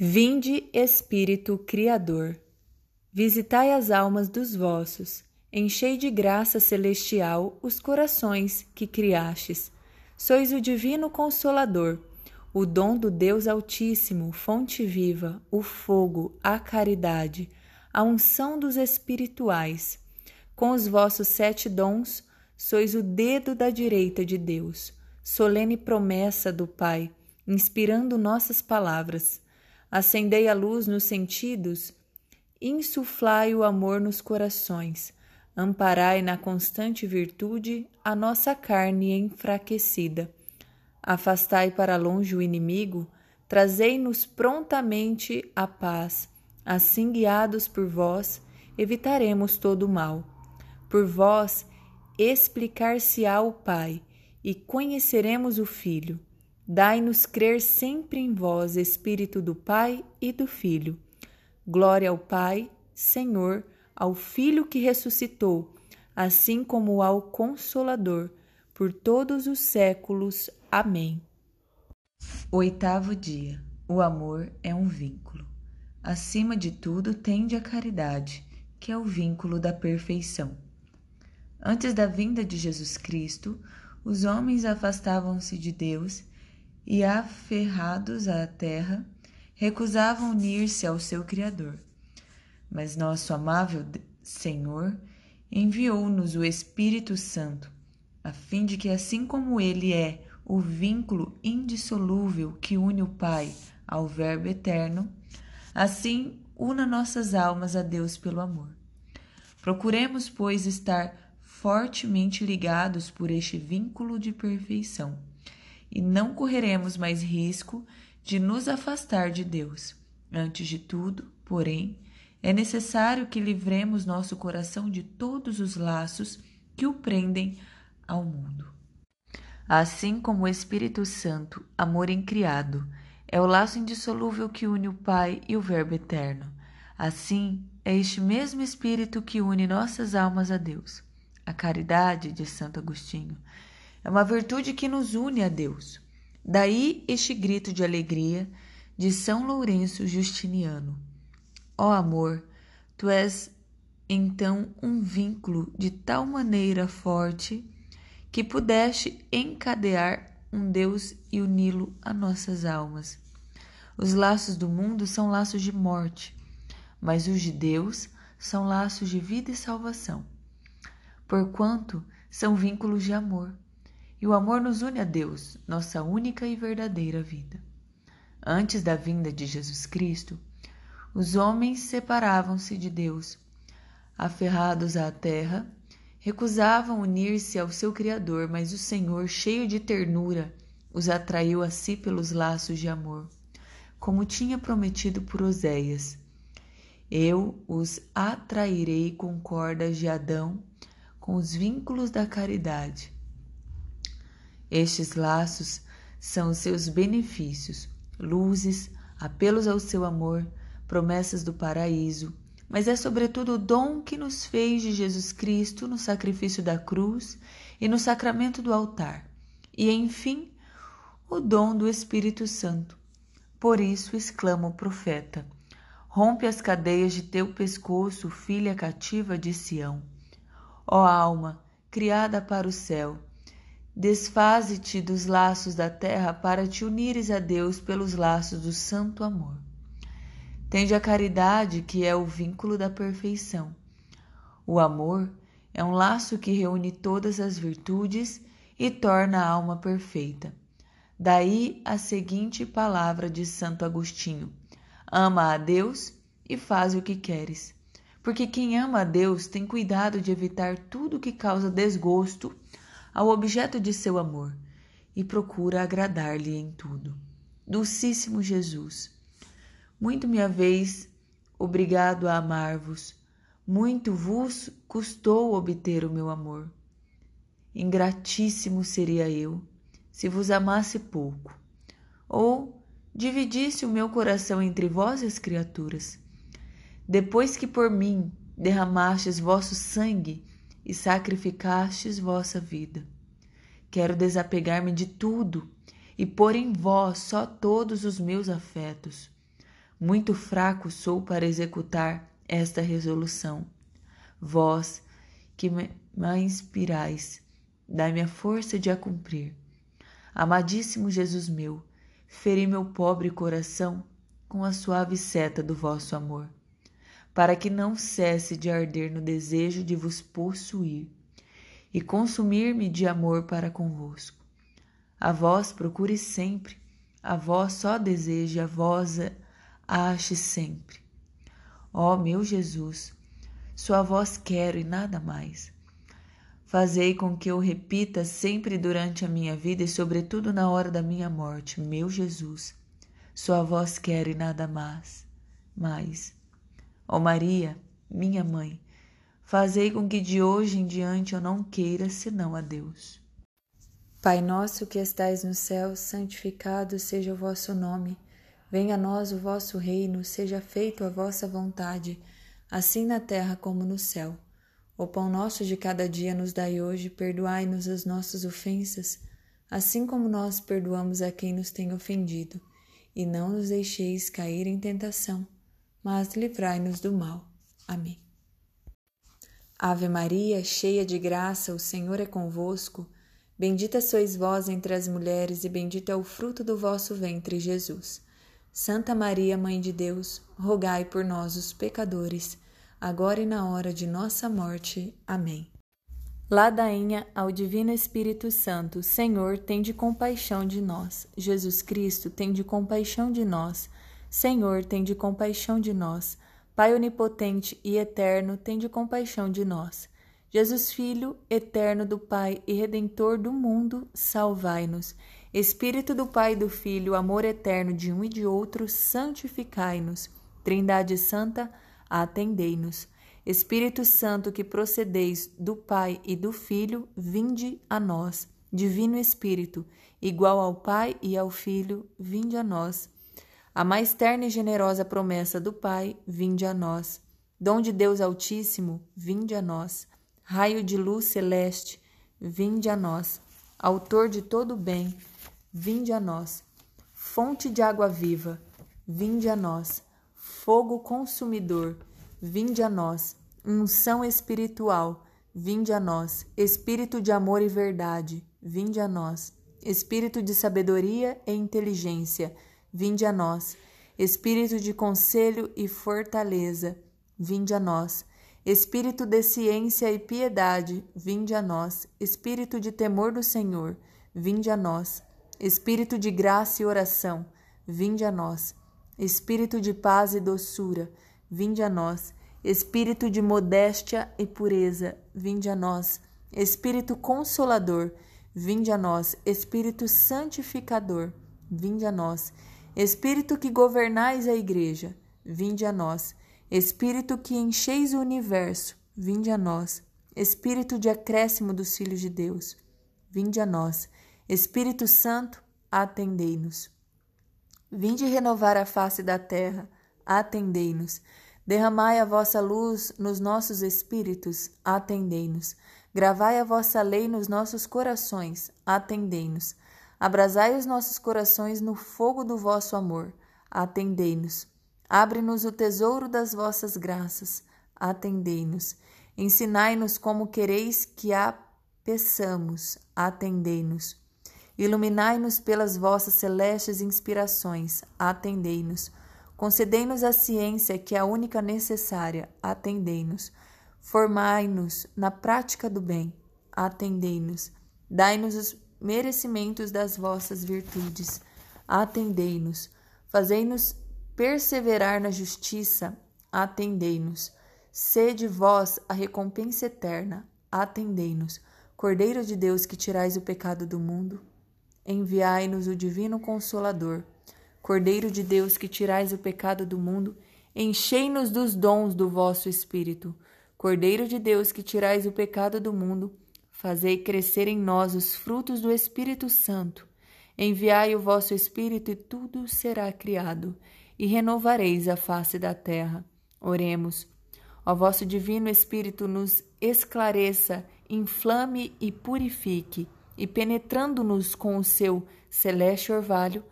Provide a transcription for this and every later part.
Vinde, Espírito Criador, visitai as almas dos vossos, enchei de graça celestial os corações que criastes. Sois o divino consolador, o dom do Deus Altíssimo, fonte viva, o fogo, a caridade, a unção dos espirituais. Com os vossos sete dons, sois o dedo da direita de Deus, solene promessa do Pai, inspirando nossas palavras acendei a luz nos sentidos, insuflai o amor nos corações, amparai na constante virtude a nossa carne enfraquecida. Afastai para longe o inimigo, trazei-nos prontamente a paz. Assim, guiados por vós, evitaremos todo o mal. Por vós, explicar-se-á o Pai, e conheceremos o Filho. Dai-nos crer sempre em vós, Espírito do Pai e do Filho. Glória ao Pai, Senhor, ao Filho que ressuscitou, assim como ao Consolador, por todos os séculos. Amém. Oitavo dia. O amor é um vínculo. Acima de tudo, tende a caridade, que é o vínculo da perfeição. Antes da vinda de Jesus Cristo, os homens afastavam-se de Deus e, aferrados à terra, recusavam unir-se ao seu Criador. Mas nosso amável Senhor enviou-nos o Espírito Santo, a fim de que, assim como Ele é o vínculo indissolúvel que une o Pai ao Verbo eterno, assim una nossas almas a Deus pelo amor. Procuremos, pois, estar fortemente ligados por este vínculo de perfeição e não correremos mais risco de nos afastar de Deus. Antes de tudo, porém, é necessário que livremos nosso coração de todos os laços que o prendem ao mundo. Assim como o Espírito Santo, amor incriado, é o laço indissolúvel que une o Pai e o Verbo eterno. Assim, é este mesmo Espírito que une nossas almas a Deus. A caridade de Santo Agostinho é uma virtude que nos une a Deus. Daí este grito de alegria de São Lourenço Justiniano. Ó amor, tu és então um vínculo de tal maneira forte que pudeste encadear um Deus e uni-lo a nossas almas. Os laços do mundo são laços de morte, mas os de Deus são laços de vida e salvação, porquanto são vínculos de amor e o amor nos une a Deus, nossa única e verdadeira vida. Antes da vinda de Jesus Cristo, os homens separavam-se de Deus, aferrados à terra, recusavam unir-se ao seu Criador, mas o Senhor, cheio de ternura, os atraiu a si pelos laços de amor, como tinha prometido por Oséias. Eu os atrairei com cordas de Adão, com os vínculos da caridade. Estes laços são os seus benefícios, luzes, apelos ao seu amor, promessas do paraíso, mas é sobretudo o dom que nos fez de Jesus Cristo no sacrifício da cruz e no sacramento do altar, e enfim, o dom do Espírito Santo. Por isso exclama o profeta: Rompe as cadeias de teu pescoço, filha cativa de Sião. Ó alma, criada para o céu, Desfaze-te dos laços da terra para te unires a Deus pelos laços do santo amor. Tende a caridade, que é o vínculo da perfeição. O amor é um laço que reúne todas as virtudes e torna a alma perfeita. Daí a seguinte palavra de Santo Agostinho: Ama a Deus e faz o que queres. Porque quem ama a Deus tem cuidado de evitar tudo que causa desgosto ao objeto de seu amor e procura agradar-lhe em tudo. Dulcíssimo Jesus, muito me haveis obrigado a amar-vos, muito vos custou obter o meu amor. Ingratíssimo seria eu se vos amasse pouco, ou dividisse o meu coração entre vós e as criaturas. Depois que por mim derramastes vosso sangue e sacrificastes vossa vida. Quero desapegar-me de tudo e pôr em vós só todos os meus afetos. Muito fraco sou para executar esta resolução. Vós que me inspirais, dai-me a força de a cumprir. Amadíssimo Jesus meu, feri meu pobre coração com a suave seta do vosso amor, para que não cesse de arder no desejo de vos possuir e consumir-me de amor para convosco. A vós procure sempre, a vós só deseje, a vós ache sempre. Ó meu Jesus, sua voz quero e nada mais. Fazei com que eu repita sempre durante a minha vida e, sobretudo, na hora da minha morte, meu Jesus, sua voz quero e nada mais. Mas, ó Maria, minha mãe, fazei com que de hoje em diante eu não queira senão a Deus. Pai nosso que estais no céu, santificado seja o vosso nome. Venha a nós o vosso reino, seja feito a vossa vontade, assim na terra como no céu. O pão nosso de cada dia nos dai hoje, perdoai-nos as nossas ofensas, assim como nós perdoamos a quem nos tem ofendido, e não nos deixeis cair em tentação, mas livrai-nos do mal. Amém. Ave Maria, cheia de graça, o Senhor é convosco. Bendita sois vós entre as mulheres, e bendito é o fruto do vosso ventre, Jesus. Santa Maria, Mãe de Deus, rogai por nós, os pecadores agora e na hora de nossa morte. Amém. Ladainha ao Divino Espírito Santo, Senhor, tem de compaixão de nós. Jesus Cristo, tem de compaixão de nós. Senhor, tem de compaixão de nós. Pai onipotente e eterno, tem de compaixão de nós. Jesus Filho, eterno do Pai e redentor do mundo, salvai-nos. Espírito do Pai e do Filho, amor eterno de um e de outro, santificai-nos. Trindade Santa, atendei-nos. Espírito Santo, que procedeis do Pai e do Filho, vinde a nós. Divino Espírito, igual ao Pai e ao Filho, vinde a nós. A mais terna e generosa promessa do Pai, vinde a nós. Dom de Deus Altíssimo, vinde a nós. Raio de luz celeste, vinde a nós. Autor de todo bem, vinde a nós. Fonte de água viva, vinde a nós fogo consumidor, vinde a nós, unção espiritual, vinde a nós, espírito de amor e verdade, vinde a nós, espírito de sabedoria e inteligência, vinde a nós, espírito de conselho e fortaleza, vinde a nós, espírito de ciência e piedade, vinde a nós, espírito de temor do Senhor, vinde a nós, espírito de graça e oração, vinde a nós Espírito de paz e doçura, vinde a nós. Espírito de modéstia e pureza, vinde a nós. Espírito consolador, vinde a nós. Espírito santificador, vinde a nós. Espírito que governais a igreja, vinde a nós. Espírito que encheis o universo, vinde a nós. Espírito de acréscimo dos filhos de Deus, vinde a nós. Espírito Santo, atendei-nos. Vinde renovar a face da terra, atendei-nos. Derramai a vossa luz nos nossos espíritos, atendei-nos. Gravai a vossa lei nos nossos corações, atendei-nos. Abrasai os nossos corações no fogo do vosso amor, atendei-nos. Abre-nos o tesouro das vossas graças, atendei-nos. Ensinai-nos como quereis que a peçamos, atendei-nos. Iluminai-nos pelas vossas celestes inspirações, atendei-nos. Concedei-nos a ciência que é a única necessária, atendei-nos. Formai-nos na prática do bem, atendei-nos. Dai-nos os merecimentos das vossas virtudes, atendei-nos. Fazei-nos perseverar na justiça, atendei-nos. Sede vós a recompensa eterna, atendei-nos. Cordeiro de Deus que tirais o pecado do mundo, enviai-nos o divino consolador. Cordeiro de Deus que tirais o pecado do mundo, enchei-nos dos dons do vosso espírito. Cordeiro de Deus que tirais o pecado do mundo, fazei crescer em nós os frutos do Espírito Santo. Enviai o vosso espírito e tudo será criado, e renovareis a face da terra. Oremos. Ó vosso divino Espírito nos esclareça, inflame e purifique e penetrando-nos com o seu celeste orvalho,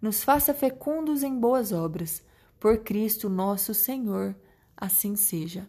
nos faça fecundos em boas obras, Por Cristo nosso Senhor, assim seja.